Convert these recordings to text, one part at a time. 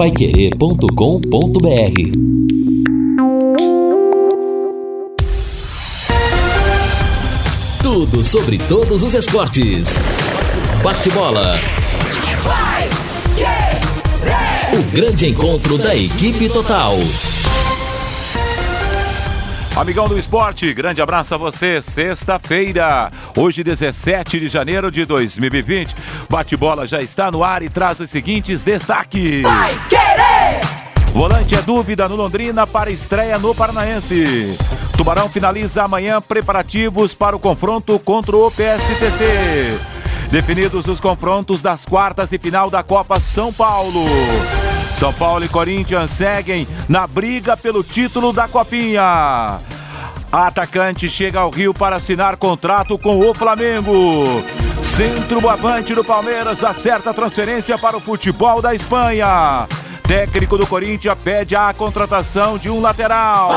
paiquerê.com.br Tudo sobre todos os esportes. Bate-bola. O grande encontro da equipe total. Amigão do esporte, grande abraço a você. Sexta-feira, hoje 17 de janeiro de 2020. Bate-bola já está no ar e traz os seguintes destaques. Vai querer! Volante é dúvida no Londrina para estreia no Paranaense. Tubarão finaliza amanhã preparativos para o confronto contra o PSTC. Definidos os confrontos das quartas de final da Copa São Paulo. São Paulo e Corinthians seguem na briga pelo título da Copinha. Atacante chega ao Rio para assinar contrato com o Flamengo. Centro Avante do Palmeiras acerta a transferência para o futebol da Espanha. Técnico do Corinthians pede a contratação de um lateral.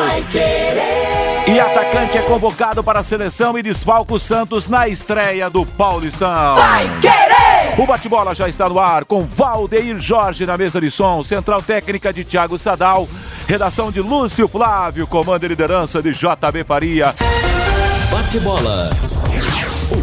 E atacante é convocado para a seleção e desfalca o Santos na estreia do Paulistão. O bate-bola já está no ar com Valdeir Jorge na mesa de som, central técnica de Thiago Sadal, redação de Lúcio Flávio, comando e liderança de JB Faria. Bate-bola.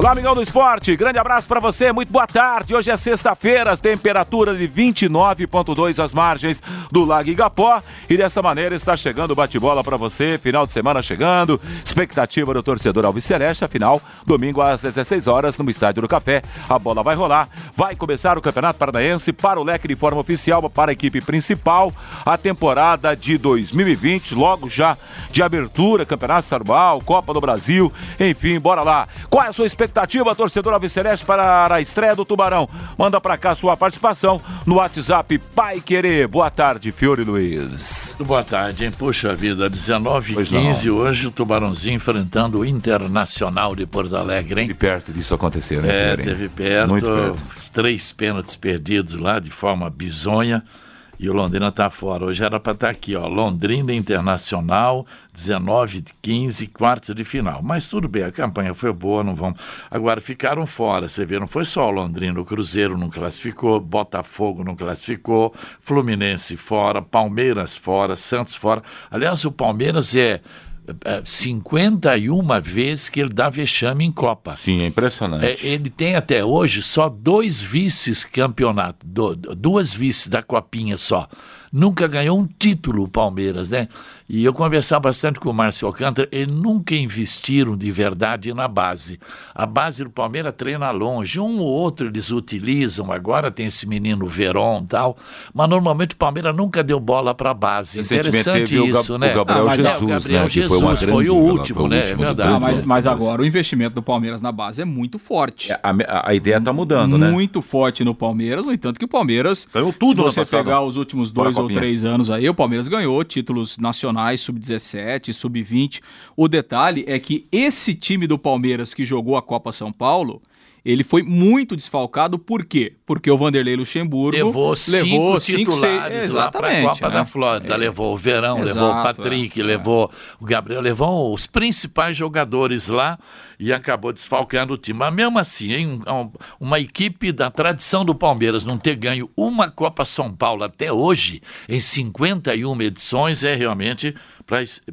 Olá, amigão do esporte, grande abraço para você, muito boa tarde. Hoje é sexta-feira, temperatura de 29,2 às margens do Lago Igapó. E dessa maneira está chegando o bate-bola para você, final de semana chegando. Expectativa do torcedor Alves Celeste, afinal, domingo às 16 horas no Estádio do Café. A bola vai rolar, vai começar o Campeonato Paranaense para o leque de forma oficial para a equipe principal. A temporada de 2020, logo já de abertura, Campeonato Estadual, Copa do Brasil, enfim, bora lá. Qual é a sua expectativa? Expectativa, torcedor Alviceleste, para a estreia do Tubarão. Manda para cá sua participação no WhatsApp Pai Querer. Boa tarde, Fiore Luiz. Boa tarde, hein? Puxa vida, 19 e 15 hoje o Tubarãozinho enfrentando o Internacional de Porto Alegre, hein? De perto disso acontecer, né, É, teve perto, Muito perto. Três pênaltis perdidos lá de forma bizonha. E o Londrina está fora. Hoje era para estar tá aqui, ó. Londrina Internacional, 19 de 15, quartos de final. Mas tudo bem, a campanha foi boa, não vão. Agora ficaram fora, você vê, não foi só o Londrina, o Cruzeiro não classificou, Botafogo não classificou, Fluminense fora, Palmeiras fora, Santos fora. Aliás, o Palmeiras é 51 é, vezes que ele dá vexame em Copa. Sim, é impressionante. É, ele tem até hoje só dois vices campeonato, duas vices da Copinha só nunca ganhou um título o Palmeiras, né? E eu conversava bastante com o Márcio Alcântara, eles nunca investiram de verdade na base. A base do Palmeiras treina longe, um ou outro eles utilizam, agora tem esse menino Veron e tal, mas normalmente o Palmeiras nunca deu bola para a base. Interessante isso, o né? O Gabriel ah, Jesus, é, o Gabriel né? Jesus foi, foi, o último, né? Último é verdade. Ah, mas, mas, agora o investimento do Palmeiras na base é muito forte. É, a, a, ideia está mudando, muito né? Muito forte no Palmeiras, no entanto que o Palmeiras, Ganhou tudo se você pegar os últimos dois ou três anos aí, o Palmeiras ganhou títulos nacionais, sub-17, sub-20. O detalhe é que esse time do Palmeiras que jogou a Copa São Paulo, ele foi muito desfalcado, por quê? Porque o Vanderlei Luxemburgo levou cinco levou cinco, titulares seis, lá para a Copa né? da Flórida. É. Levou o Verão, Exato, levou o Patrick, é. levou o Gabriel, levou os principais jogadores lá e acabou desfalcando o time. Mas mesmo assim, hein, uma equipe da tradição do Palmeiras não ter ganho uma Copa São Paulo até hoje, em 51 edições, é realmente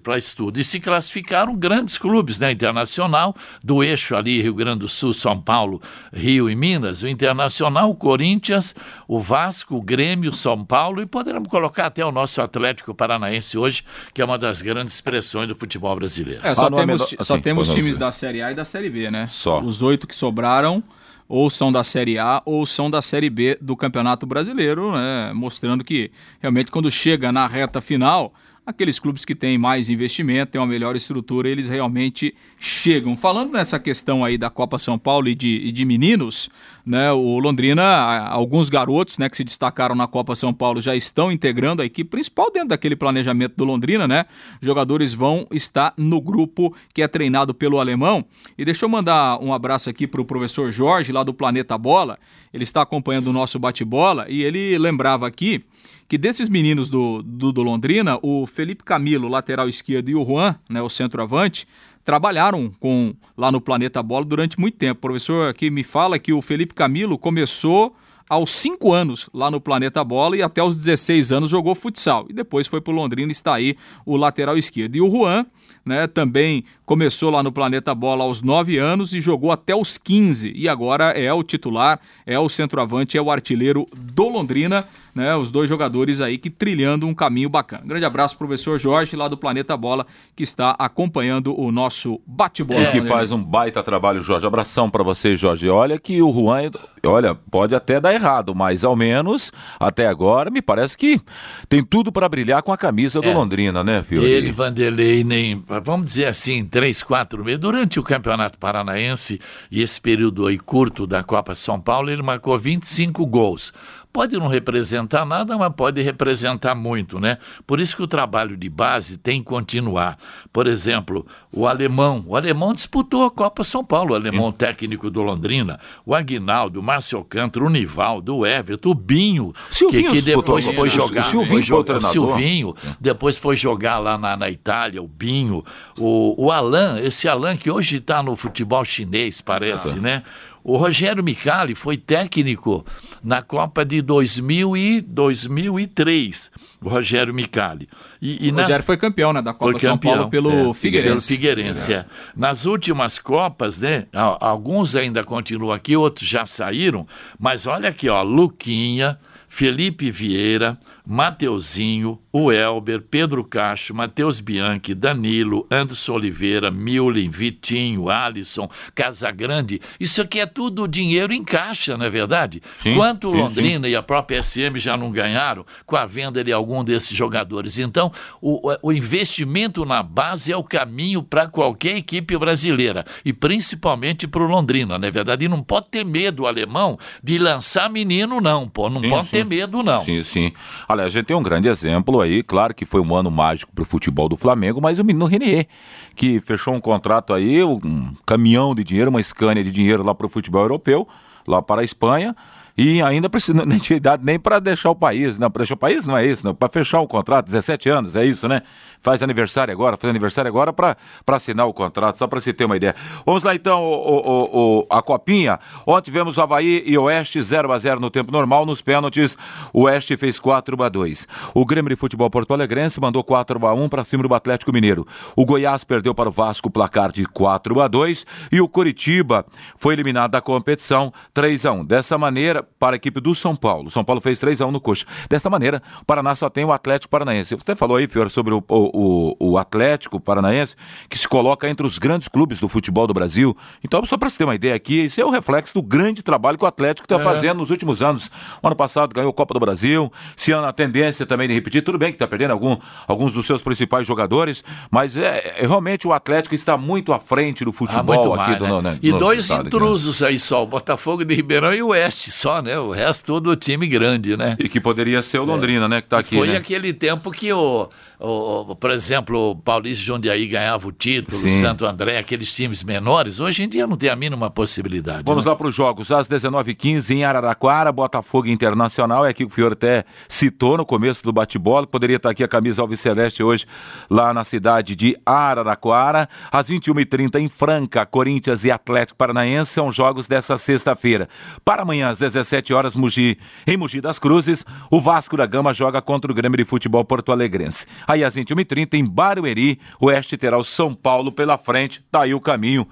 para estudo. E se classificaram grandes clubes, né? Internacional, do eixo ali, Rio Grande do Sul, São Paulo, Rio e Minas, o Internacional, o Corinthians, o Vasco, o Grêmio, São Paulo, e poderemos colocar até o nosso Atlético Paranaense hoje, que é uma das grandes expressões do futebol brasileiro. É, só ah, temos, assim, só temos times da Série A e da Série B, né? Só. Os oito que sobraram ou são da Série A ou são da Série B do Campeonato Brasileiro, né? mostrando que realmente quando chega na reta final, aqueles clubes que têm mais investimento, têm uma melhor estrutura, eles realmente chegam. Falando nessa questão aí da Copa São Paulo e de, e de meninos, né, o Londrina, alguns garotos né, que se destacaram na Copa São Paulo já estão integrando a equipe principal dentro daquele planejamento do Londrina, né? Jogadores vão estar no grupo que é treinado pelo alemão. E deixa eu mandar um abraço aqui para o professor Jorge, lá do Planeta Bola. Ele está acompanhando o nosso bate-bola e ele lembrava aqui que desses meninos do, do, do, Londrina, o Felipe Camilo, lateral esquerdo, e o Juan, né, o centroavante, trabalharam com lá no Planeta Bola durante muito tempo. O professor aqui me fala que o Felipe Camilo começou aos 5 anos lá no Planeta Bola e até os 16 anos jogou futsal. E depois foi para o Londrina e está aí o lateral esquerdo. E o Juan né, também começou lá no Planeta Bola aos 9 anos e jogou até os 15. E agora é o titular, é o centroavante, é o artilheiro do Londrina né, os dois jogadores aí que trilhando um caminho bacana. grande abraço pro professor Jorge lá do Planeta Bola que está acompanhando o nosso bate-bola. E que né? faz um baita trabalho, Jorge. Abração para você, Jorge. Olha que o Juan, olha, pode até dar errado, mas ao menos até agora me parece que tem tudo para brilhar com a camisa do é. Londrina, né, filho? Ele, Vanderlei, nem, vamos dizer assim, três, quatro meses, durante o Campeonato Paranaense e esse período aí curto da Copa São Paulo, ele marcou 25 gols. Pode não representar nada, mas pode representar muito, né? Por isso que o trabalho de base tem que continuar. Por exemplo, o alemão. O alemão disputou a Copa São Paulo, o alemão técnico do Londrina. O Aguinaldo, o Márcio Alcântara, o Nivaldo, o Everton, o Binho, Silvinho que, que depois foi jogar. O Silvinho, foi jogar, Silvinho depois foi jogar lá na, na Itália, o Binho. O, o Alan, esse Alan que hoje está no futebol chinês, parece, Exato. né? O Rogério Micali foi técnico na Copa de 2000 e 2003, o Rogério Micali. E, e o na... Rogério foi campeão né, da Copa foi São Paulo pelo é, Figueirense. Pelo Figueirense, é. Nas últimas Copas, né, alguns ainda continuam aqui, outros já saíram, mas olha aqui, ó, Luquinha, Felipe Vieira, Mateuzinho, o Elber, Pedro Cacho, Matheus Bianchi, Danilo, Anderson Oliveira, Milen, Vitinho, Alisson, Casagrande. Isso aqui é tudo dinheiro em caixa, não é verdade? Sim, Quanto sim, Londrina sim. e a própria SM já não ganharam com a venda de algum desses jogadores. Então, o, o investimento na base é o caminho para qualquer equipe brasileira e principalmente para o Londrina, não é verdade? E não pode ter medo o alemão de lançar menino, não, pô. Não pode ter medo, não. Sim, sim. Olha, a gente tem um grande exemplo aí, claro que foi um ano mágico para o futebol do Flamengo, mas o menino Renier, que fechou um contrato aí, um caminhão de dinheiro, uma Scania de dinheiro lá para o futebol europeu, lá para a Espanha, e ainda precisa nem de idade nem para deixar o país, não, para deixar o país não é isso, não, para fechar o contrato, 17 anos, é isso, né? Faz aniversário agora, faz aniversário agora para assinar o contrato, só para se ter uma ideia. Vamos lá então, o, o, o, a copinha. Ontem tivemos Havaí e Oeste 0 a 0 no tempo normal, nos pênaltis, o Oeste fez 4 a 2. O Grêmio de Futebol Porto Alegrense mandou 4 a 1 para cima do Atlético Mineiro. O Goiás perdeu para o Vasco placar de 4 a 2 e o Curitiba foi eliminado da competição 3 a 1. Dessa maneira, para a equipe do São Paulo. São Paulo fez 3 a 1 no Coxa. Dessa maneira, o Paraná só tem o Atlético Paranaense. Você falou aí, Fior, sobre o, o, o Atlético Paranaense, que se coloca entre os grandes clubes do futebol do Brasil. Então, só para você ter uma ideia aqui, isso é o reflexo do grande trabalho que o Atlético está é. fazendo nos últimos anos. O ano passado ganhou a Copa do Brasil, se ano a tendência também de repetir. Tudo bem que está perdendo algum, alguns dos seus principais jogadores, mas é, é, realmente o Atlético está muito à frente do futebol ah, aqui mais, do, né? né? E dois intrusos aqui, né? aí só, o Botafogo de Ribeirão e o Oeste só, né? O resto todo time grande, né? E que poderia ser o Londrina, é. né? Que tá aqui. Foi né? aquele tempo que o, o, por exemplo, o Paulista Jundiaí ganhava o título, Sim. Santo André, aqueles times menores, hoje em dia não tem a mínima possibilidade. Vamos né? lá para os jogos. Às 19h15 em Araraquara, Botafogo Internacional. É aqui que o Fior até citou no começo do bate-bola. Poderia estar aqui a camisa Alves Celeste hoje, lá na cidade de Araraquara. Às 21h30 em Franca, Corinthians e Atlético Paranaense são jogos dessa sexta-feira. Para amanhã, às 17 horas, Mogi, em Mogi das Cruzes, o Vasco da Gama joga contra o Grêmio de Futebol Porto Alegrense. Aí às 21h30 em Barueri, o Oeste terá o São Paulo pela frente, tá aí o caminho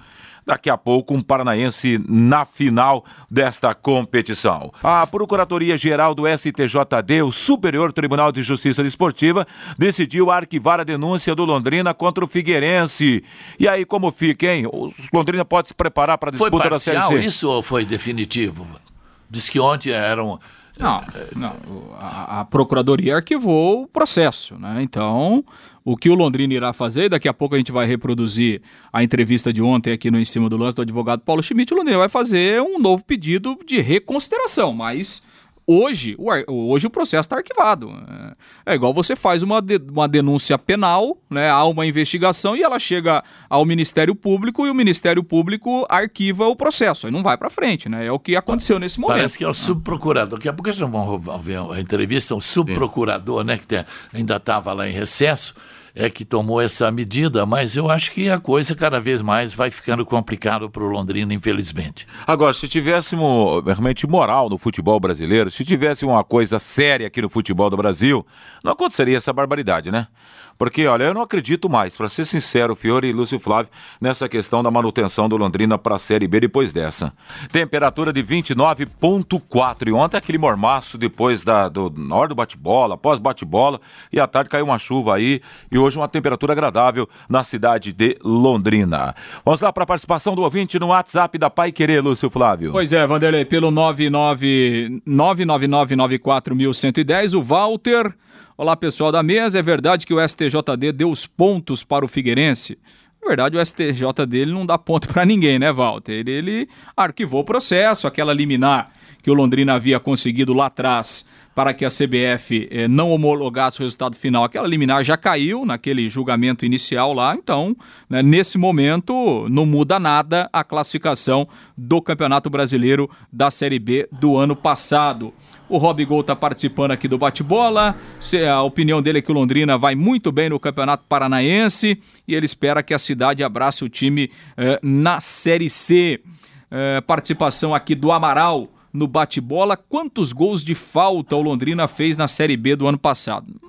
daqui a pouco um paranaense na final desta competição. A Procuradoria-Geral do STJD, o Superior Tribunal de Justiça Desportiva, decidiu arquivar a denúncia do Londrina contra o Figueirense. E aí como fica, hein? O Londrina pode se preparar para a disputa foi parcial, da Série C? isso ou foi definitivo? Diz que ontem eram não, não a, a, Procuradoria arquivou o processo, né? Então, o que o Londrina irá fazer, daqui a pouco a gente vai reproduzir a entrevista de ontem aqui no Em Cima do Lance do advogado Paulo Schmidt, o Londrina vai fazer um novo pedido de reconsideração, mas Hoje o, hoje o processo está arquivado. É, é igual você faz uma, de, uma denúncia penal, né? há uma investigação e ela chega ao Ministério Público e o Ministério Público arquiva o processo. Aí não vai para frente. Né? É o que aconteceu nesse momento. Parece que é o subprocurador. Daqui a pouco a gente vai ver a entrevista, o subprocurador, né, que tem, ainda estava lá em recesso é que tomou essa medida, mas eu acho que a coisa cada vez mais vai ficando complicado para o Londrina, infelizmente. Agora, se tivéssemos realmente moral no futebol brasileiro, se tivesse uma coisa séria aqui no futebol do Brasil, não aconteceria essa barbaridade, né? Porque, olha, eu não acredito mais, para ser sincero, Fiore e Lúcio Flávio, nessa questão da manutenção do Londrina para a Série B depois dessa. Temperatura de 29,4. E ontem aquele mormaço depois da, do, na hora do bate-bola, após bate-bola, e à tarde caiu uma chuva aí, e hoje uma temperatura agradável na cidade de Londrina. Vamos lá para a participação do ouvinte no WhatsApp da Pai Querer, Lúcio Flávio. Pois é, Vanderlei, pelo 999941110, o Walter Olá, pessoal da mesa. É verdade que o STJD deu os pontos para o Figueirense? Na verdade, o STJ dele não dá ponto para ninguém, né, Walter? Ele, ele arquivou o processo, aquela liminar que o Londrina havia conseguido lá atrás para que a CBF eh, não homologasse o resultado final. Aquela liminar já caiu naquele julgamento inicial lá, então, né, nesse momento, não muda nada a classificação do Campeonato Brasileiro da Série B do ano passado. O Rob Gol está participando aqui do bate-bola. A opinião dele é que o Londrina vai muito bem no Campeonato Paranaense e ele espera que a cidade abrace o time eh, na Série C. Eh, participação aqui do Amaral no bate-bola. Quantos gols de falta o Londrina fez na Série B do ano passado?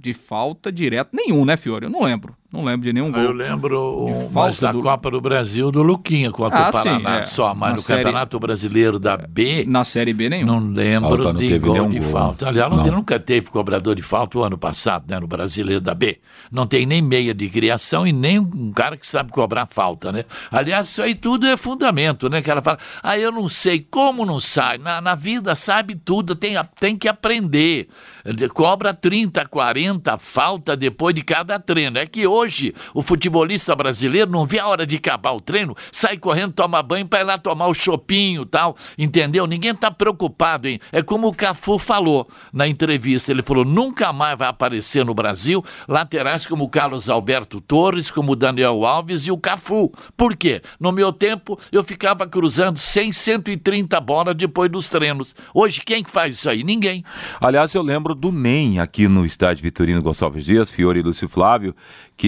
De falta direto, nenhum, né, Fiore? Eu não lembro. Não lembro de nenhum gol. Eu lembro mais da do... Copa do Brasil do Luquinha contra ah, o Paraná sim, é. só, mas na no série... Campeonato Brasileiro da B. Na Série B nenhum. Não lembro falta, de gol de gol. falta. Aliás, não. nunca teve cobrador de falta o ano passado, né, no Brasileiro da B. Não tem nem meia de criação e nem um cara que sabe cobrar falta, né? Aliás, isso aí tudo é fundamento, né? Que ela fala, ah, eu não sei como não sai. Na, na vida sabe tudo, tem, tem que aprender. Cobra 30, 40 falta depois de cada treino. É que hoje Hoje, o futebolista brasileiro não vê a hora de acabar o treino, sai correndo, toma banho para ir lá tomar o chopinho tal, entendeu? Ninguém está preocupado, hein? É como o Cafu falou na entrevista, ele falou, nunca mais vai aparecer no Brasil laterais como o Carlos Alberto Torres, como o Daniel Alves e o Cafu. Por quê? No meu tempo, eu ficava cruzando 100, 130 bolas depois dos treinos. Hoje, quem que faz isso aí? Ninguém. Aliás, eu lembro do NEM aqui no estádio Vitorino Gonçalves Dias, Fiore e Lúcio Flávio, que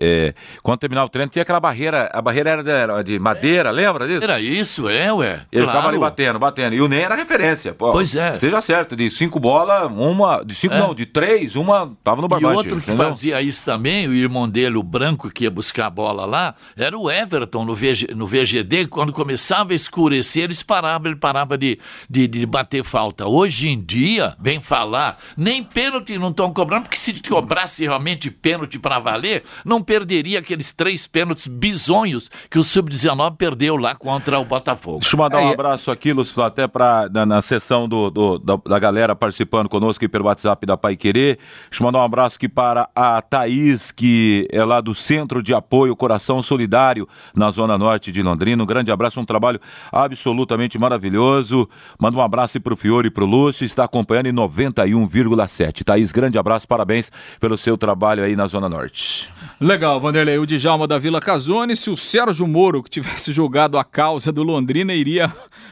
é, quando terminar o treino tinha aquela barreira, a barreira era de, de madeira, é. lembra disso? Era isso, é, ué. Ele claro. tava ali batendo, batendo. E o Ney era referência. Pô, pois é. Esteja certo, de cinco bolas, uma, de cinco é. não, de três, uma tava no barbante. E outro que entendeu? fazia isso também, o irmão dele, o branco que ia buscar a bola lá, era o Everton no, VG, no VGD, quando começava a escurecer, eles paravam, ele parava de, de, de bater falta. Hoje em dia, vem falar, nem pênalti não estão cobrando, porque se cobrasse realmente pênalti para valer, não perderia aqueles três pênaltis bizonhos que o Sub-19 perdeu lá contra o Botafogo. Deixa eu mandar um abraço aqui, Lúcio, até pra, na, na sessão do, do da, da, galera participando conosco aqui pelo WhatsApp da Pai Querer. Deixa eu mandar um abraço aqui para a Thaís, que é lá do Centro de Apoio Coração Solidário, na Zona Norte de Londrina. Um grande abraço, um trabalho absolutamente maravilhoso. Manda um abraço para o Fiore e para o Lúcio, está acompanhando em 91,7. Thaís, grande abraço, parabéns pelo seu trabalho aí na Zona Norte. Legal, Vanderlei. O Djalma da Vila Casone, se o Sérgio Moro que tivesse julgado a causa do Londrina, iria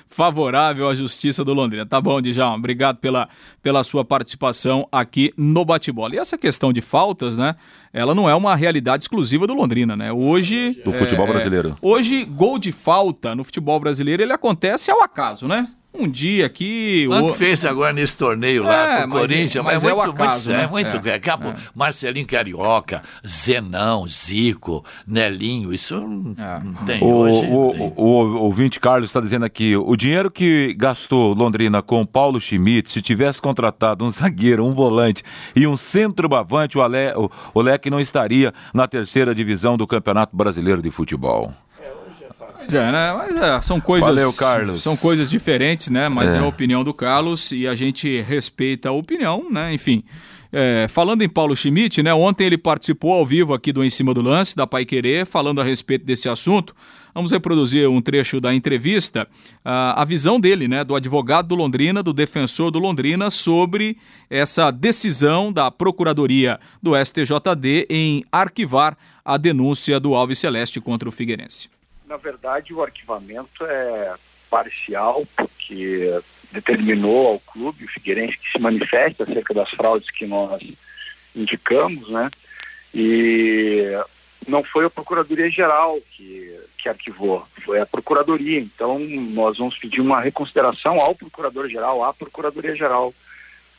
favorável à justiça do Londrina. Tá bom, Djalma. Obrigado pela, pela sua participação aqui no bate-bola. E essa questão de faltas, né? Ela não é uma realidade exclusiva do Londrina, né? Hoje. Do futebol é, brasileiro. Hoje, gol de falta no futebol brasileiro, ele acontece ao acaso, né? Um dia aqui. O que fez agora nesse torneio lá é, pro Corinthians, mas, mas, é, muito, acaso, muito, né? é muito. É, acabou. É. Marcelinho Carioca, Zenão, Zico, Nelinho, isso é. não tem o, hoje. O, tem. o, o ouvinte Carlos está dizendo aqui: o dinheiro que gastou Londrina com Paulo Schmidt, se tivesse contratado um zagueiro, um volante e um centroavante, o, Ale, o, o Leque não estaria na terceira divisão do Campeonato Brasileiro de Futebol. Pois é, né? Mas é, são coisas. Valeu, Carlos. São coisas diferentes, né? Mas é. é a opinião do Carlos e a gente respeita a opinião, né? Enfim. É, falando em Paulo Schmidt, né? Ontem ele participou ao vivo aqui do Em Cima do Lance, da Pai Querer, falando a respeito desse assunto. Vamos reproduzir um trecho da entrevista, a, a visão dele, né, do advogado do Londrina, do defensor do Londrina, sobre essa decisão da Procuradoria do STJD em arquivar a denúncia do Alves Celeste contra o Figueirense na verdade, o arquivamento é parcial, porque determinou ao clube, o Figueirense, que se manifeste acerca das fraudes que nós indicamos, né? E não foi a Procuradoria-Geral que, que arquivou, foi a Procuradoria. Então, nós vamos pedir uma reconsideração ao Procurador-Geral, à Procuradoria-Geral,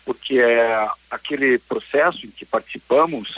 porque é aquele processo em que participamos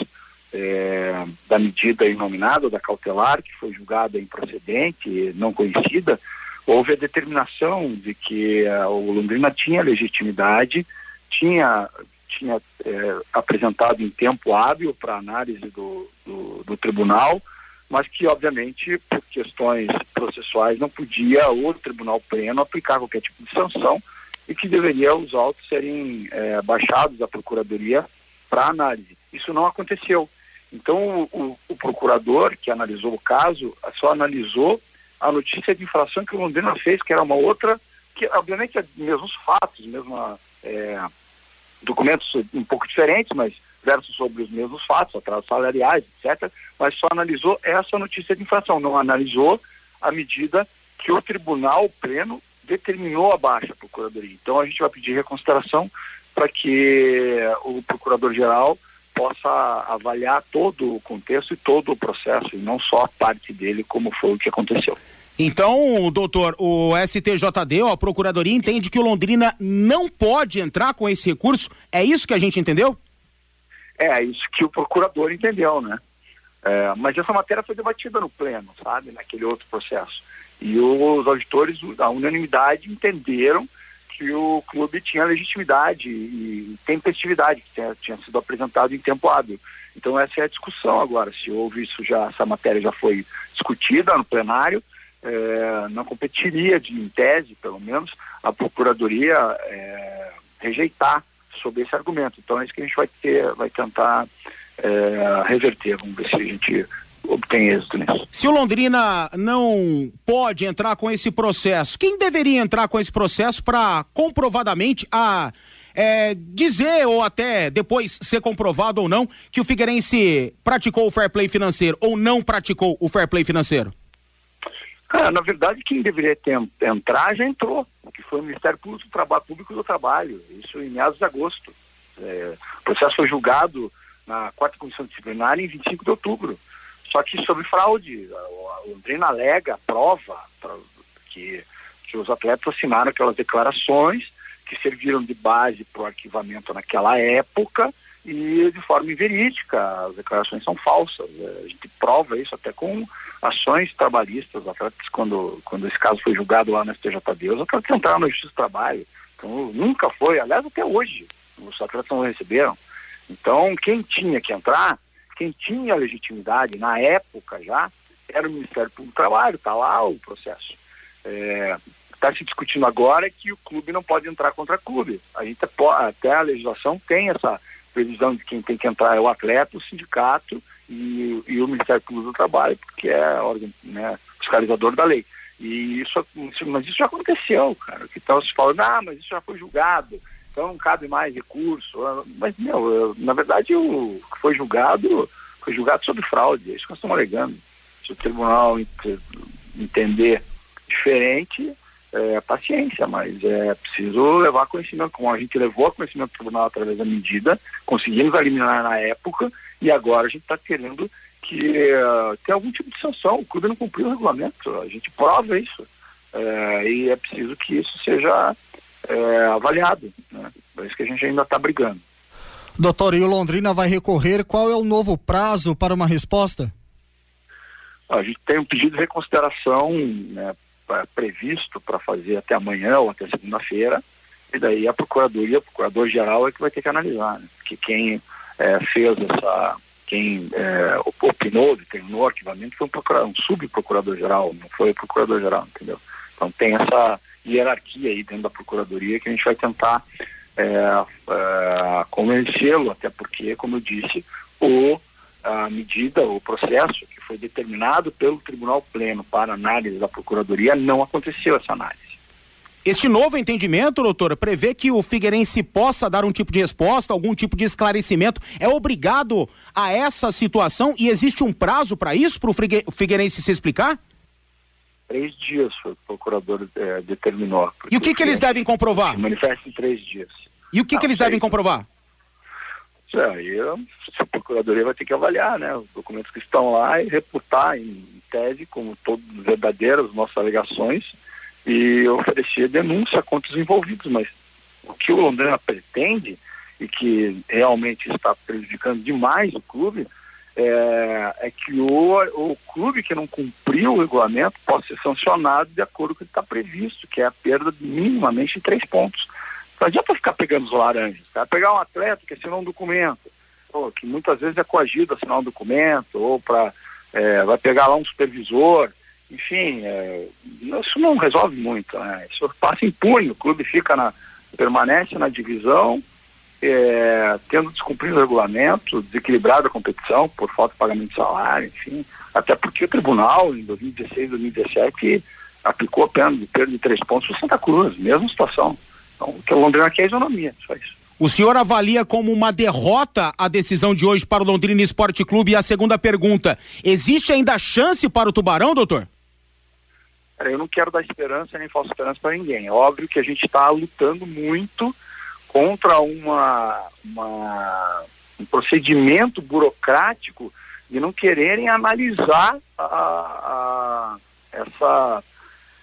é, da medida inominada, da cautelar, que foi julgada improcedente, não conhecida, houve a determinação de que uh, o Londrina tinha legitimidade, tinha, tinha é, apresentado em tempo hábil para análise do, do, do, tribunal, mas que, obviamente, por questões processuais, não podia o tribunal pleno aplicar qualquer tipo de sanção e que deveria os autos serem é, baixados à procuradoria para análise. Isso não aconteceu. Então, o, o, procurador que analisou o caso só analisou a notícia de infração que o Londrina fez, que era uma outra, que obviamente é mesmos fatos, mesma, é, documentos um pouco diferentes, mas versos sobre os mesmos fatos, atrasos salariais, etc., mas só analisou essa notícia de infração, não analisou a medida que o tribunal pleno determinou a baixa procuradoria. Então a gente vai pedir reconsideração para que o procurador-geral possa avaliar todo o contexto e todo o processo, e não só a parte dele, como foi o que aconteceu. Então, doutor, o STJD, a Procuradoria, entende que o Londrina não pode entrar com esse recurso. É isso que a gente entendeu? É, é isso que o procurador entendeu, né? É, mas essa matéria foi debatida no pleno, sabe, naquele outro processo. E os auditores, a unanimidade, entenderam que o clube tinha legitimidade e tempestividade, que tinha, tinha sido apresentado em tempo hábil. Então essa é a discussão agora, se houve isso já, essa matéria já foi discutida no plenário, é, não competiria, de, em tese, pelo menos, a Procuradoria é, rejeitar sobre esse argumento. Então é isso que a gente vai ter, vai tentar é, reverter. Vamos ver se a gente obtém êxito nisso. Se o Londrina não pode entrar com esse processo, quem deveria entrar com esse processo para comprovadamente a é, dizer ou até depois ser comprovado ou não que o Figueirense praticou o fair play financeiro ou não praticou o fair play financeiro? Cara, na verdade, quem deveria ter, entrar já entrou, que foi o Ministério Público do Trabalho, Público do Trabalho, isso em meados de agosto. É, o processo foi julgado na quarta comissão disciplinar em 25 de outubro. Só que sobre fraude, a Londrina alega, prova que, que os atletas assinaram aquelas declarações que serviram de base para o arquivamento naquela época e de forma inverídica. As declarações são falsas. A gente prova isso até com ações trabalhistas. Atletas, quando, quando esse caso foi julgado lá na STJD, os atletas entraram na Justiça do Trabalho. Então, nunca foi, aliás, até hoje, os atletas não receberam. Então, quem tinha que entrar, quem tinha legitimidade na época já, era o Ministério Público do Trabalho, está lá o processo. Está é, tá se discutindo agora que o clube não pode entrar contra clube. A gente até a legislação tem essa previsão de quem tem que entrar é o atleta, o sindicato e, e o Ministério Público do Trabalho, porque é órgão né, fiscalizador da lei. E isso, mas isso já aconteceu, cara. Que estão se falando, ah, mas isso já foi julgado, então não cabe mais recurso. Mas, meu, na verdade, o que foi julgado foi julgado sobre fraude, é isso que nós estamos alegando. Se o tribunal entender diferente, é, paciência, mas é preciso levar conhecimento, como a gente levou conhecimento do tribunal através da medida, conseguimos eliminar na época e agora a gente está querendo que uh, tenha algum tipo de sanção. O clube não cumpriu o regulamento, a gente prova isso. É, e é preciso que isso seja é, avaliado. Né? É isso que a gente ainda está brigando. Doutor, e o Londrina vai recorrer? Qual é o novo prazo para uma resposta? A gente tem um pedido de reconsideração né, previsto para fazer até amanhã ou até segunda-feira, e daí a Procuradoria, o Procurador-Geral é que vai ter que analisar, né? que quem é, fez essa, quem é, opinou, determinou o arquivamento foi um, um subprocurador-geral, não foi o Procurador-Geral, entendeu? Então tem essa hierarquia aí dentro da Procuradoria que a gente vai tentar é, é, convencê-lo, até porque, como eu disse, o, a medida, o processo que foi determinado pelo Tribunal Pleno para análise da Procuradoria, não aconteceu essa análise. Este novo entendimento, doutora, prevê que o Figueirense possa dar um tipo de resposta, algum tipo de esclarecimento. É obrigado a essa situação e existe um prazo para isso, para o Figueirense se explicar? Três dias o procurador é, determinou. E o que, que eles devem comprovar? Manifesta em três dias. E o que, que eles devem comprovar? Aí a Procuradoria vai ter que avaliar né, os documentos que estão lá e reputar em tese como todos verdadeiros nossas alegações e oferecer denúncia contra os envolvidos. Mas o que o Londrina pretende e que realmente está prejudicando demais o clube é, é que o, o clube que não cumpriu o regulamento possa ser sancionado de acordo com o que está previsto, que é a perda minimamente três pontos. Não adianta ficar pegando os laranjas. Tá? Pegar um atleta que assinou um documento, ou, que muitas vezes é coagido a assinar um documento, ou para é, vai pegar lá um supervisor, enfim, é, isso não resolve muito. Né? Isso passa impune, o clube fica na, permanece na divisão, é, tendo descumprido o regulamento, desequilibrado a competição por falta de pagamento de salário, enfim, até porque o tribunal, em 2016, 2017, aplicou a pena de perda de três pontos para Santa Cruz, mesma situação. Então, o que o Londrina quer é isonomia, só isso. O senhor avalia como uma derrota a decisão de hoje para o Londrina Esporte Clube? E a segunda pergunta: existe ainda chance para o Tubarão, doutor? Eu não quero dar esperança nem falsa esperança para ninguém. É óbvio que a gente está lutando muito contra uma, uma, um procedimento burocrático de não quererem analisar a, a, essa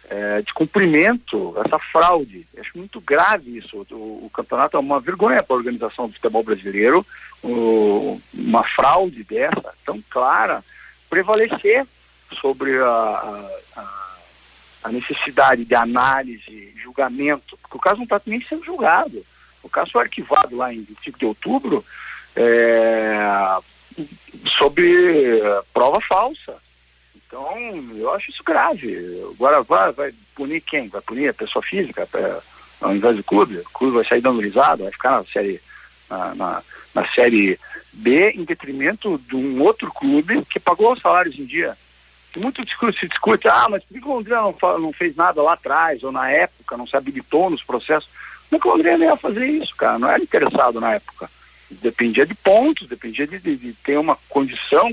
é, de cumprimento, essa fraude. Eu acho muito grave isso. O, o, campeonato é uma vergonha para a organização do futebol brasileiro, o, uma fraude dessa, tão clara, prevalecer sobre a, a, a necessidade de análise, julgamento, porque o caso não está nem sendo julgado. O caso foi arquivado lá em 25 de outubro é, sobre prova falsa. Então, eu acho isso grave. Agora vai, vai punir quem? Vai punir a pessoa física pra, ao invés do clube? O clube vai sair dando risada, vai ficar na série, na, na, na série B em detrimento de um outro clube que pagou os salários em dia. Muito se discute, ah, mas por que o Londrina não, não fez nada lá atrás, ou na época, não se habilitou nos processos? Não é que o Londrina ia fazer isso, cara, não era interessado na época. Dependia de pontos, dependia de, de, de, ter uma condição,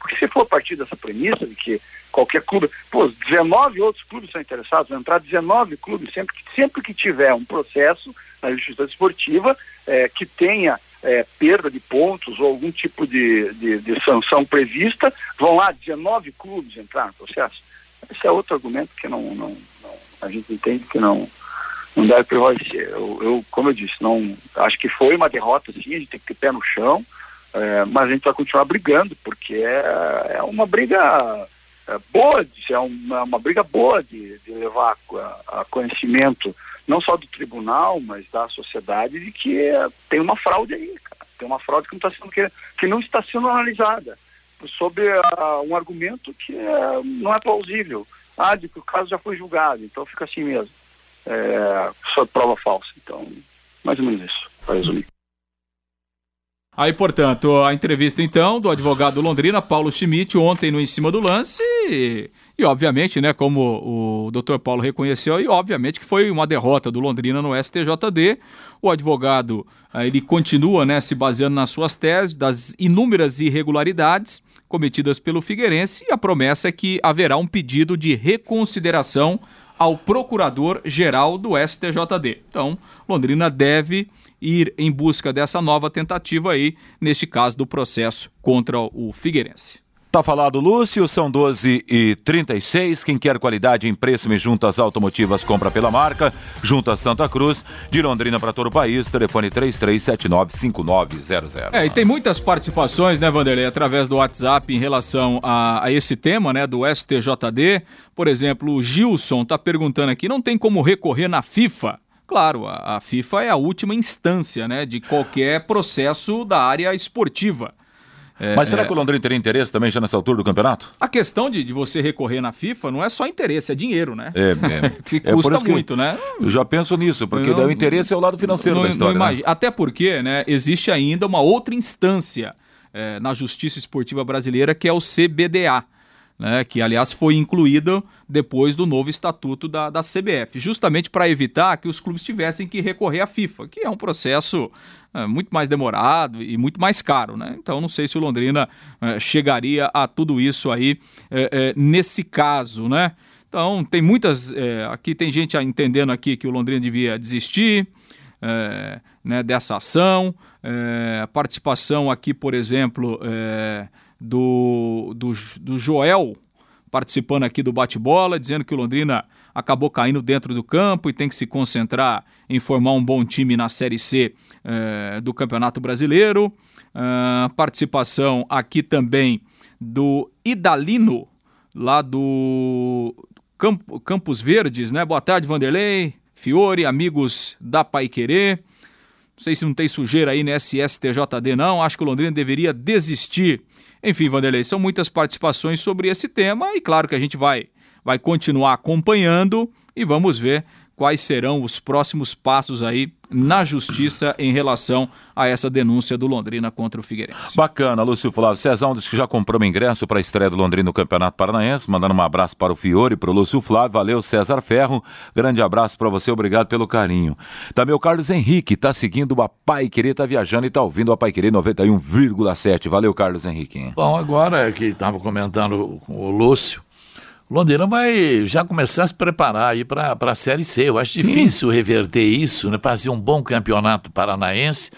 porque se for a partir dessa premissa de que qualquer clube, pô, 19 outros clubes são interessados, vai entrar 19 clubes sempre que, sempre que tiver um processo na justiça esportiva é, que tenha é, perda de pontos ou algum tipo de, de, de sanção prevista, vão lá 19 clubes entrar no processo. Esse é outro argumento que não, não, não a gente entende que não, não deve prevalecer. Eu, eu, como eu disse, não acho que foi uma derrota, sim, a gente tem que ter pé no chão, é, mas a gente vai continuar brigando, porque é, é uma briga é, boa, é uma, uma briga boa de, de levar a, a, conhecimento não só do tribunal, mas da sociedade de que tem uma fraude aí, cara. tem uma fraude que não está sendo que, que não está sendo analisada sobre uh, um argumento que uh, não é plausível. Ah, de que o caso já foi julgado, então fica assim mesmo é, prova falsa. Então, mais ou menos isso, para resumir. Aí, portanto, a entrevista então do advogado Londrina, Paulo Schmidt, ontem no Em Cima do Lance, e, e obviamente, né, como o doutor Paulo reconheceu, e obviamente que foi uma derrota do Londrina no STJD. O advogado, eh, ele continua, né, se baseando nas suas teses, das inúmeras irregularidades cometidas pelo Figueirense, e a promessa é que haverá um pedido de reconsideração ao procurador-geral do STJD. Então, Londrina deve ir em busca dessa nova tentativa aí, neste caso do processo contra o Figueirense. Tá falado, Lúcio, são 12 e 36 Quem quer qualidade em preço me juntas automotivas compra pela marca. Junta Santa Cruz, de Londrina para todo o país. Telefone 33795900. É, e tem muitas participações, né, Vanderlei, através do WhatsApp em relação a, a esse tema, né, do STJD. Por exemplo, o Gilson tá perguntando aqui: não tem como recorrer na FIFA? Claro, a, a FIFA é a última instância, né, de qualquer processo da área esportiva. É, Mas será é... que o Londrina teria interesse também já nessa altura do campeonato? A questão de, de você recorrer na FIFA não é só interesse, é dinheiro, né? É, é. que custa é muito, né? Eu já penso nisso, porque não, o interesse é o lado financeiro não, da história. Né? Até porque né, existe ainda uma outra instância é, na justiça esportiva brasileira que é o CBDA né, que aliás foi incluída depois do novo estatuto da, da CBF, justamente para evitar que os clubes tivessem que recorrer à FIFA, que é um processo é, muito mais demorado e muito mais caro. Né? Então não sei se o Londrina é, chegaria a tudo isso aí é, é nesse caso. Né? Então tem muitas. É, aqui tem gente entendendo aqui que o Londrina devia desistir. é, né, dessa ação. É, participação aqui, por exemplo, do, do, do Joel participando aqui do bate-bola, dizendo que o Londrina acabou caindo dentro do campo e tem que se concentrar em formar um bom time na Série C eh, do Campeonato Brasileiro. Uh, participação aqui também do Idalino, lá do Camp Campos Verdes, né? Boa tarde, Vanderlei, Fiore, amigos da Pai Querer. Não sei se não tem sujeira aí nesse STJD, não. Acho que o Londrina deveria desistir enfim, Vanderlei, são muitas participações sobre esse tema e claro que a gente vai, vai continuar acompanhando e vamos ver quais serão os próximos passos aí na justiça em relação a essa denúncia do Londrina contra o Figueirense. Bacana, Lúcio Flávio. Cezão disse que já comprou um ingresso para a estreia do Londrina no Campeonato Paranaense, mandando um abraço para o Fiore e para o Lúcio Flávio. Valeu, César Ferro. Grande abraço para você, obrigado pelo carinho. Também o Carlos Henrique está seguindo o Pai Querer, está viajando e está ouvindo o Pai Querer 91,7. Valeu, Carlos Henrique. Bom, agora que estava comentando com o Lúcio, Londrina vai já começar a se preparar aí para a Série C. Eu acho Sim. difícil reverter isso, né? fazer um bom campeonato paranaense,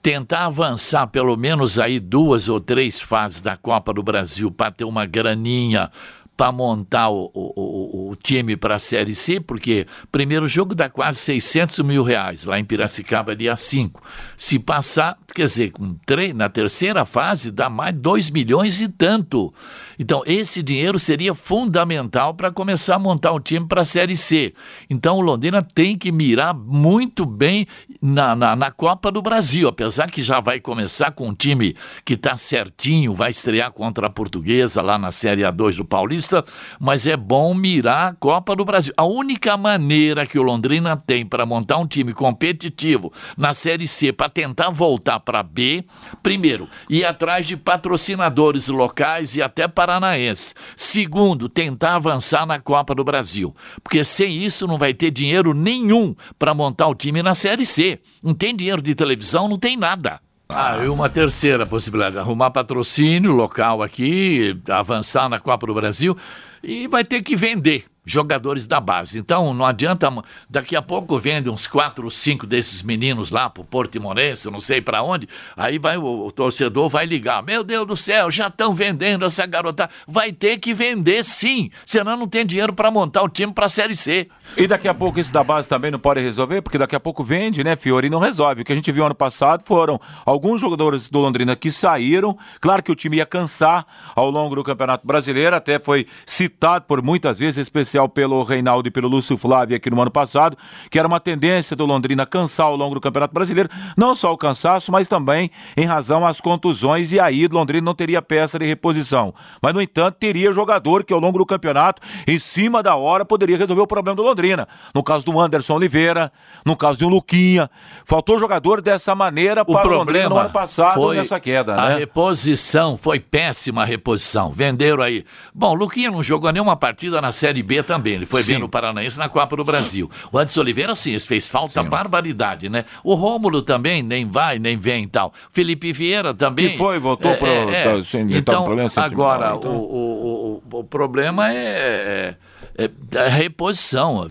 tentar avançar pelo menos aí duas ou três fases da Copa do Brasil para ter uma graninha para montar o, o, o, time para a Série C, porque primeiro jogo dá quase 600 mil reais, lá em Piracicaba, dia 5. Se passar, quer dizer, com três, na terceira fase, dá mais 2 milhões e tanto. Então, esse dinheiro seria fundamental para começar a montar um time para a Série C. Então, o Londrina tem que mirar muito bem na, na, na Copa do Brasil, apesar que já vai começar com um time que está certinho, vai estrear contra a Portuguesa lá na Série A2 do Paulista, mas é bom mirar a Copa do Brasil. A única maneira que o Londrina tem para montar um time competitivo na Série C para tentar voltar para B, primeiro, ir atrás de patrocinadores locais e até para Paranaense. Segundo, tentar avançar na Copa do Brasil, porque sem isso não vai ter dinheiro nenhum para montar o time na Série C. Não tem dinheiro de televisão, não tem nada. Ah, e uma terceira possibilidade, arrumar patrocínio local aqui, avançar na Copa do Brasil e vai ter que vender jogadores da base. Então não adianta, daqui a pouco vende uns quatro ou cinco desses meninos lá pro Portimonense, não sei para onde, aí vai o, o, torcedor vai ligar, meu Deus do céu, já estão vendendo essa garota, vai ter que vender sim, senão não tem dinheiro para montar o time para Série C. E daqui a pouco esse da base também não pode resolver, porque daqui a pouco vende, né, Fiori, e não resolve. O que a gente viu ano passado foram alguns jogadores do Londrina que saíram, claro que o time ia cansar ao longo do Campeonato Brasileiro, até foi citado por muitas vezes, especial especial pelo Reinaldo e pelo Lúcio Flávio aqui no ano passado, que era uma tendência do Londrina cansar ao longo do Campeonato Brasileiro, não só o cansaço, mas também em razão às contusões, e aí Londrina não teria peça de reposição. Mas, no entanto, teria jogador que ao longo do campeonato, em cima da hora, poderia resolver o problema do Londrina. No caso do Anderson Oliveira, no caso do Luquinha. Faltou jogador dessa maneira para o Londrina no ano passado foi nessa queda. A né? reposição foi péssima a reposição. Venderam aí. Bom, o Luquinha não jogou nenhuma partida na Série B também. Ele foi sim. bem no Paranaense na Copa do Brasil. O Anderson Oliveira, sim, fez falta sim. barbaridade, né? O Rômulo também nem vai, nem vem e tal. Felipe Vieira também. Que foi, voltou é, para. É, é. Tá, então, agora, então. O, o, o, o, problema é, é, é a reposição.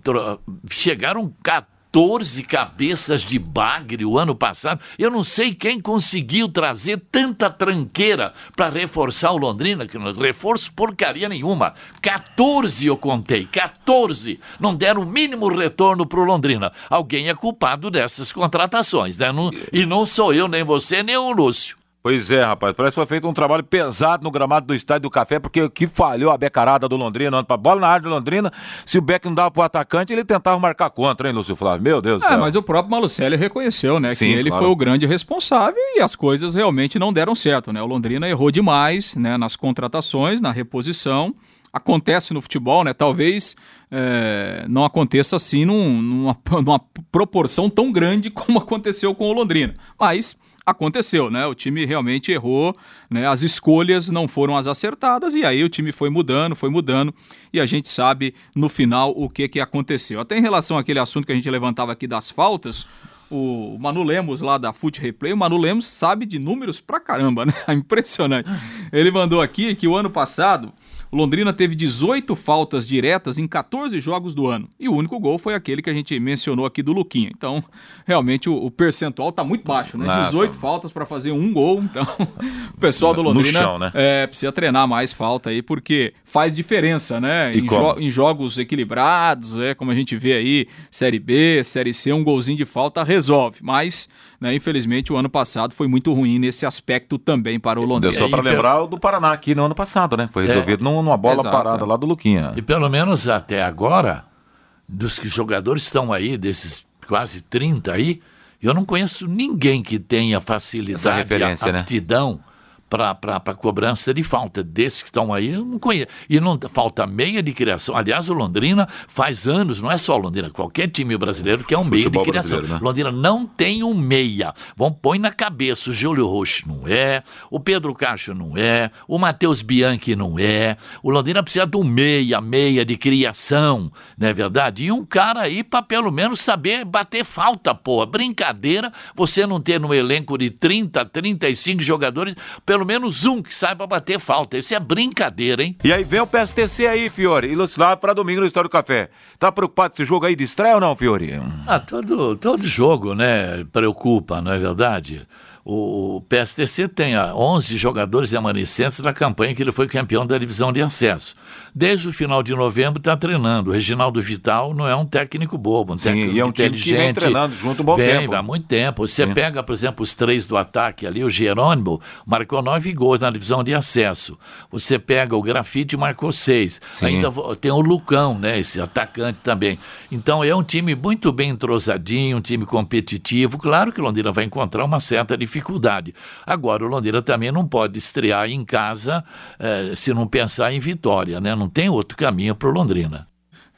Chegaram 14 14 cabeças de bagre o ano passado. Eu não sei quem conseguiu trazer tanta tranqueira para reforçar o Londrina, que não reforço porcaria nenhuma. 14 eu contei, 14 não deram o mínimo retorno para o Londrina. Alguém é culpado dessas contratações, né? Não, e não sou eu, nem você, nem o Lúcio. Pois é, rapaz. Parece que foi feito um trabalho pesado no gramado do Estádio do Café, porque o que falhou a becarada do Londrina, para bola na área do Londrina, se o Beck não dava pro atacante, ele tentava marcar contra, hein, Lúcio Flávio? Meu Deus do é, céu. mas o próprio Malucelli reconheceu, né, Sim, que ele claro. foi o grande responsável e as coisas realmente não deram certo, né? O Londrina errou demais, né, nas contratações, na reposição. Acontece no futebol, né? Talvez é, não aconteça assim num, numa, numa proporção tão grande como aconteceu com o Londrina. Mas aconteceu, né? O time realmente errou, né? As escolhas não foram as acertadas e aí o time foi mudando, foi mudando e a gente sabe no final o que que aconteceu. Até em relação àquele assunto que a gente levantava aqui das faltas, o Manu Lemos lá da Foot Replay, o Manu Lemos sabe de números pra caramba, né? Impressionante. Ele mandou aqui que o ano passado O Londrina teve 18 faltas diretas em 14 jogos do ano. E o único gol foi aquele que a gente mencionou aqui do Luquinha. Então, realmente o, o percentual tá muito baixo, né? 18 faltas para fazer um gol. Então, o pessoal do Londrina chão, né? é, precisa treinar mais falta aí, porque faz diferença, né? Em, jo em, jogos equilibrados, é, como a gente vê aí, Série B, Série C, um golzinho de falta resolve. Mas né? Infelizmente, o ano passado foi muito ruim nesse aspecto também para o Londrina. Deu só para lembrar o do Paraná aqui no ano passado, né? Foi é. resolvido é, numa bola exato, parada lá do Luquinha. E pelo menos até agora, dos que jogadores estão aí, desses quase 30 aí, eu não conheço ninguém que tenha facilidade, né? aptidão né? Para cobrança de falta. Desses que estão aí, eu não conheço. E não falta meia de criação. Aliás, o Londrina faz anos, não é só o Londrina, qualquer time brasileiro que é um meia de criação. Né? Londrina não tem um meia. Vão põe na cabeça, o Júlio Rocha não é, o Pedro Castro não é, o Matheus Bianchi não é. O Londrina precisa de um meia, meia de criação, não é verdade? E um cara aí para pelo menos saber bater falta, pô. Brincadeira você não ter no elenco de 30, 35 jogadores, pelo pelo menos um que saiba bater falta. Isso é brincadeira, hein? E aí vem o PSTC aí, Fiore, ilustrado para domingo no História do Café. Tá preocupado com esse jogo aí de estreia ou não, Fiore? Ah, todo, todo jogo, né, preocupa, não é verdade? O PSTC tem 11 jogadores remanescentes da campanha que ele foi campeão da divisão de acesso. Desde o final de novembro está treinando. O Reginaldo Vital não é um técnico bobo, um Sim, técnico e é um inteligente. Time que vem treinando junto um bom vem, tempo. há muito tempo. Você Sim. pega, por exemplo, os três do ataque ali, o Jerônimo marcou nove gols na divisão de acesso. Você pega o Grafite marcou seis. Sim. Ainda tem o Lucão, né, esse atacante também. Então é um time muito bem entrosadinho, um time competitivo. Claro que o Londrina vai encontrar uma certa dificuldade. Agora, o Londrina também não pode estrear em casa eh, se não pensar em vitória, né? Não tem outro caminho para o Londrina.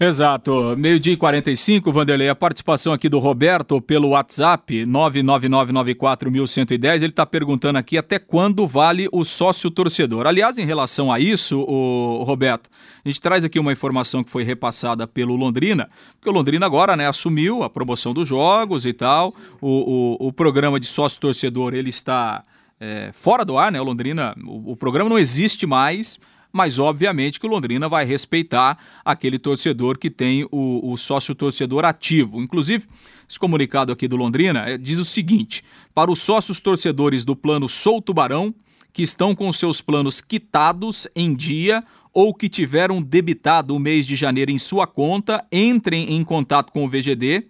Exato. Meio-dia e 45, Vanderlei. A participação aqui do Roberto pelo WhatsApp, 999941110. Ele está perguntando aqui até quando vale o sócio torcedor. Aliás, em relação a isso, o Roberto, a gente traz aqui uma informação que foi repassada pelo Londrina, porque o Londrina agora né, assumiu a promoção dos jogos e tal. O, o, o programa de sócio torcedor ele está é, fora do ar, né? O Londrina, o, o programa não existe mais mas obviamente que o Londrina vai respeitar aquele torcedor que tem o, o sócio torcedor ativo. Inclusive, esse comunicado aqui do Londrina é, diz o seguinte: para os sócios torcedores do plano Sou Tubarão, que estão com seus planos quitados em dia ou que tiveram debitado o mês de janeiro em sua conta, entrem em contato com o VGD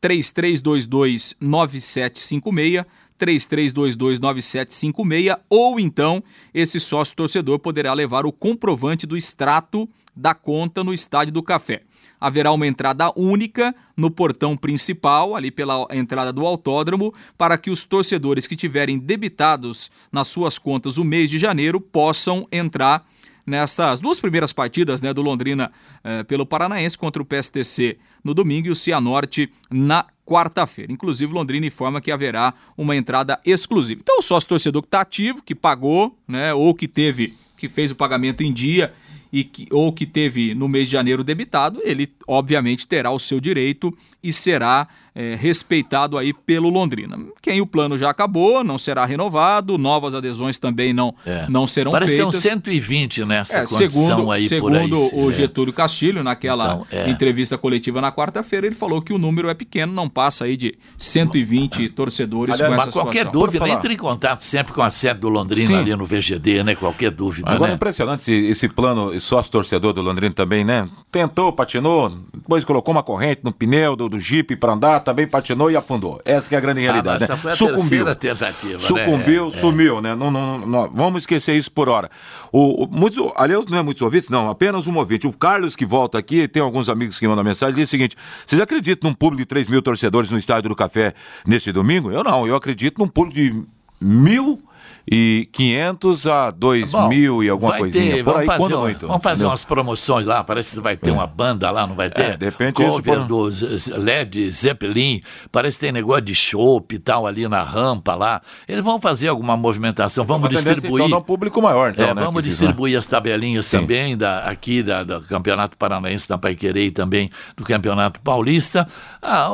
3322 9756 33229756 ou então esse sócio torcedor poderá levar o comprovante do extrato da conta no Estádio do Café. Haverá uma entrada única no portão principal, ali pela entrada do autódromo, para que os torcedores que tiverem debitados nas suas contas o mês de janeiro possam entrar nessas duas primeiras partidas né, do Londrina eh, pelo Paranaense contra o PSTC no domingo e o Cianorte na quarta-feira. Inclusive, Londrina informa que haverá uma entrada exclusiva. Então, o sócio torcedor que está ativo, que pagou, né, ou que teve, que fez o pagamento em dia e que, ou que teve no mês de janeiro debitado, ele obviamente terá o seu direito e será é, respeitado aí pelo Londrina. Quem o plano já acabou, não será renovado, novas adesões também não, é. não serão Parece feitas. Parece que tem uns 120 nessa é, condição segundo, aí segundo por aí. o é. Getúlio Castilho, naquela então, é. entrevista coletiva na quarta-feira, ele falou que o número é pequeno, não passa aí de 120 torcedores Aliás, com essa qualquer situação. dúvida, entre em contato sempre com a sede do Londrina Sim. ali no VGD, né? Qualquer dúvida, Agora né? é impressionante esse, esse plano sócio-torcedor do Londrina também, né? Tentou, patinou, depois colocou uma corrente no pneu do, do Jeep para andar, também patinou e afundou. Essa é a grande ah, realidade. Ah, né? Sucumbiu. tentativa. Sucumbiu, né? sumiu, é. né? Não, não, não, vamos esquecer isso por hora. O, o, muitos, aliás, não é muitos ouvintes, não, apenas um ouvinte. O Carlos que volta aqui, tem alguns amigos que mandam mensagem, diz o seguinte: vocês acreditam num público de 3 mil torcedores no Estádio do Café neste domingo? Eu não, eu acredito num público de mil e 500 a 2 Bom, mil e alguma coisinha. Ter, por aí, quando muito. Vamos fazer entendeu? umas promoções lá, parece que vai ter é. uma banda lá, não vai ter? É, de repente Cover isso do LED, Zeppelin, parece que tem negócio de chopp e tal ali na rampa lá. Eles vão fazer alguma movimentação, vamos distribuir... Então, um público maior, então, é, né, Vamos distribuir as tabelinhas Sim. também da, aqui da, do Campeonato Paranaense da Paiquerê e também do Campeonato Paulista. Ah,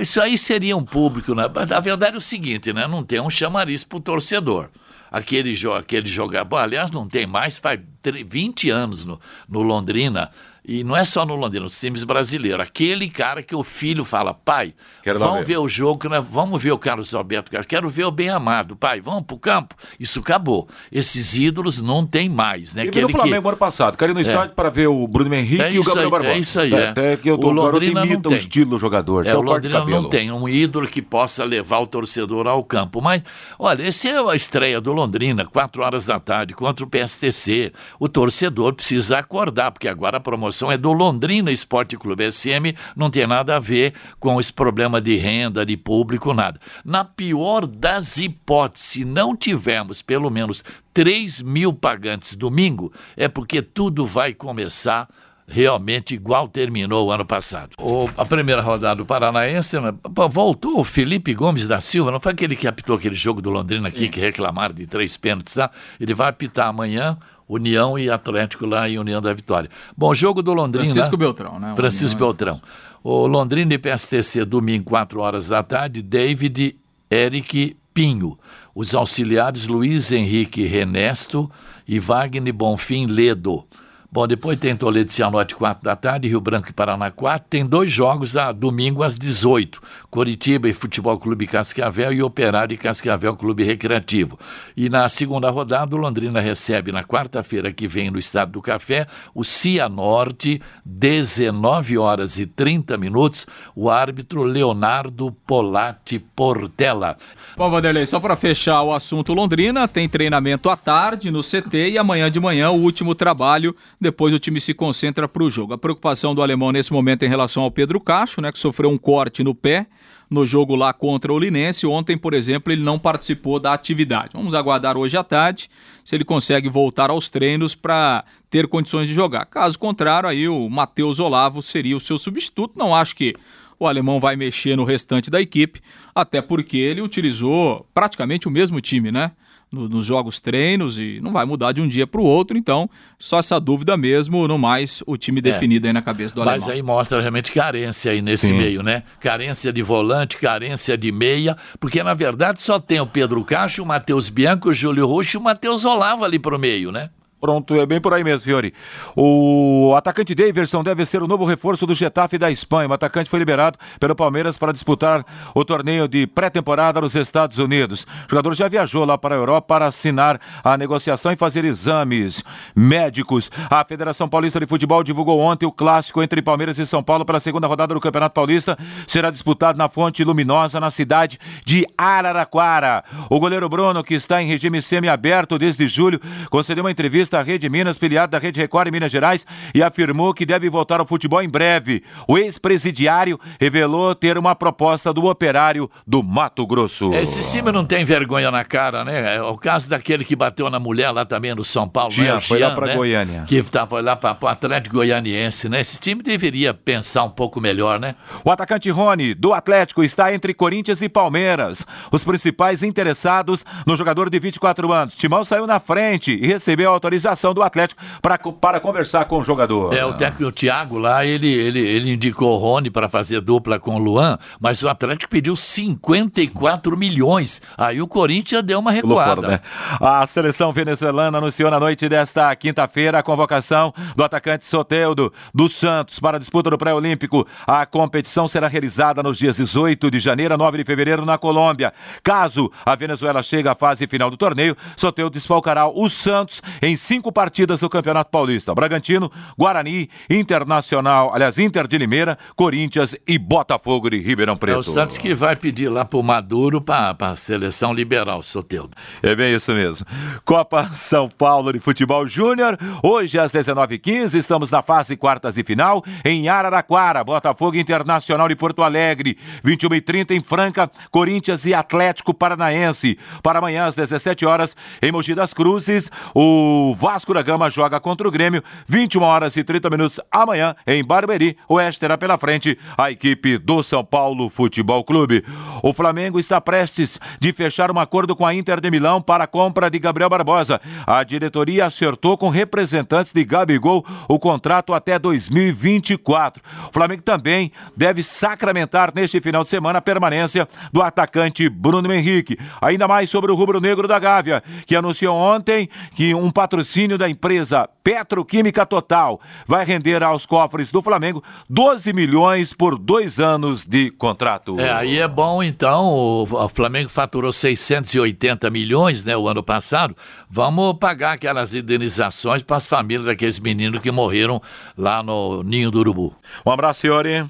isso aí seria um público, né? A verdade é o seguinte, né? Não tem um chamariz para o torcedor. Aquele, jo aquele jogador. Aliás, não tem mais, faz 20 anos no, no Londrina. E não é só no Londrina, nos times brasileiros. Aquele cara que o filho fala, pai, Quero vamos ver. ver. o jogo, né? vamos ver o Carlos Alberto quero ver o bem amado, pai, vamos pro campo. Isso acabou. Esses ídolos não tem mais, né? Ele no Flamengo que... ano passado, quero ir no é. estádio para ver o Bruno Henrique é e o Gabriel Barbosa. É isso aí, é. Até que eu tô, o Londrina imita o estilo do jogador. É, o Londrina não tem um ídolo que possa levar o torcedor ao campo. Mas, olha, essa é a estreia do Londrina, quatro horas da tarde, contra o PSTC. O torcedor precisa acordar, porque agora a promoção é do Londrina Esporte Clube SM, não tem nada a ver com esse problema de renda, de público, nada. Na pior das hipóteses, se não tivermos pelo menos 3 mil pagantes domingo, é porque tudo vai começar realmente igual terminou o ano passado. O, a primeira rodada do Paranaense, né, voltou o Felipe Gomes da Silva, não foi aquele que apitou aquele jogo do Londrina aqui, Sim. que reclamaram de três pênaltis, tá? Ele vai apitar amanhã, União e Atlético lá em União da Vitória. Bom, jogo do Londrina. Francisco Beltrão, né? Francisco União... Beltrão. O Londrina e PSTC, domingo, 4 horas da tarde, David, Eric, Pinho. Os auxiliares Luiz Henrique Renesto e Wagner Bonfim Ledo. Bom, depois tem Toledo e Cianorte, 4 da tarde, Rio Branco e Paraná, 4. Tem dois jogos a domingo às 18. Coritiba e Futebol Clube Cascavel e Operário e Cascavel Clube Recreativo. E na segunda rodada, o Londrina recebe na quarta-feira que vem no Estado do Café o Cianorte, 19 horas e 30 minutos, o árbitro Leonardo Polatti Portela. Bom, Vanderlei, só para fechar o assunto Londrina, tem treinamento à tarde no CT e amanhã de manhã o último trabalho, depois o time se concentra para o jogo. A preocupação do alemão nesse momento em relação ao Pedro Cacho, né, que sofreu um corte no pé no jogo lá contra o Linense. Ontem, por exemplo, ele não participou da atividade. Vamos aguardar hoje à tarde se ele consegue voltar aos treinos para ter condições de jogar. Caso contrário, aí o Matheus Olavo seria o seu substituto. Não acho que o alemão vai mexer no restante da equipe, até porque ele utilizou praticamente o mesmo time, né? No, nos jogos treinos e não vai mudar de um dia para o outro, então só essa dúvida mesmo, no mais o time é. definido aí na cabeça do alemão. Mas aí mostra realmente carência aí nesse Sim. meio, né? Carência de volante, carência de meia, porque na verdade só tem o Pedro Cacho, o Matheus Bianco, o Júlio Roxo e o Matheus Olavo ali pro meio, né? Pronto, é bem por aí mesmo, Fiore. O atacante Daverson deve ser o novo reforço do Getafe da Espanha. O atacante foi liberado pelo Palmeiras para disputar o torneio de pré-temporada nos Estados Unidos. O jogador já viajou lá para a Europa para assinar a negociação e fazer exames médicos. A Federação Paulista de Futebol divulgou ontem o clássico entre Palmeiras e São Paulo para a segunda rodada do Campeonato Paulista. Será disputado na Fonte Luminosa, na cidade de Araraquara. O goleiro Bruno, que está em regime semi-aberto desde julho, concedeu uma entrevista à Rede Minas, filiado da Rede Record em Minas Gerais, e afirmou que deve voltar ao futebol em breve. O ex-presidiário revelou ter uma proposta do operário do Mato Grosso. Esse time não tem vergonha na cara, né? É o caso daquele que bateu na mulher lá também no São Paulo, Jean, né? foi Jean, lá para né? Goiânia. Que foi lá para o Atlético Goianiense, né? Esse time deveria pensar um pouco melhor, né? O atacante Rony, do Atlético, está entre Corinthians e Palmeiras. Os principais interessados no jogador de 24 anos. Timão saiu na frente e recebeu autorização autorização do Atlético para, para conversar com o jogador. É, o técnico Thiago lá, ele, ele, ele indicou o Rony para fazer dupla com o Luan, mas o Atlético pediu 54 milhões. Aí o Corinthians deu uma recuada. Fora, né? A seleção venezuelana anunciou na noite desta quinta-feira a convocação do atacante Soteudo do Santos para a disputa do pré-olímpico. A competição será realizada nos dias 18 de janeiro a 9 de fevereiro na Colômbia. Caso a Venezuela chegue à fase final do torneio, Soteudo desfalcará o Santos em cinco partidas do Campeonato Paulista. Bragantino, Guarani, Internacional, aliás, Inter de Limeira, Corinthians e Botafogo de Ribeirão Preto. É o Santos que vai pedir lá pro Maduro para a seleção liberal, Soteudo. É bem isso mesmo. Copa São Paulo de Futebol Júnior, hoje às 19h15, estamos na fase quartas de final em Araraquara, Botafogo Internacional de Porto Alegre, 21h30 em Franca, Corinthians e Atlético Paranaense. Para amanhã às 17 horas em Mogi das Cruzes, o Vasco da Gama joga contra o Grêmio, 21 horas e 30 minutos amanhã em Barueri. O Oeste terá pela frente a equipe do São Paulo Futebol Clube. O Flamengo está prestes de fechar um acordo com a Inter de Milão para a compra de Gabriel Barbosa. A diretoria acertou com representantes de Gabigol o contrato até 2024. O Flamengo também deve sacramentar neste final de semana a permanência do atacante Bruno Henrique. Ainda mais sobre o rubro-negro da Gávea, que anunciou ontem que um patrocínio da empresa Petroquímica Total vai render aos cofres do Flamengo 12 milhões por dois anos de contrato. É, aí é bom então, o Flamengo faturou 680 milhões, né, o ano passado, vamos pagar aquelas indenizações para as famílias daqueles meninos que morreram lá no Ninho do Urubu. Um abraço, senhores.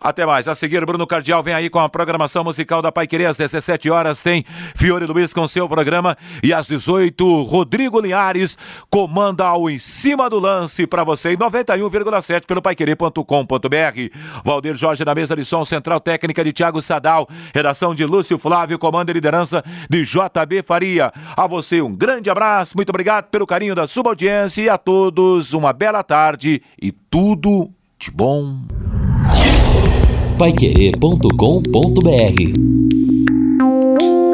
Até mais. A seguir, Bruno Cardial vem aí com a programação musical da Pai Querer. Às 17 horas tem Fiore Luiz com seu programa. E às 18, Rodrigo Linhares comanda ao Em Cima do Lance para você em 91,7 pelo paiquerer.com.br. Valdir Jorge na mesa de som, central técnica de Thiago Sadal, redação de Lúcio Flávio, comando e liderança de JB Faria. A você um grande abraço, muito obrigado pelo carinho da sua audiência e a todos uma bela tarde e tudo de bom paiquerê.com.br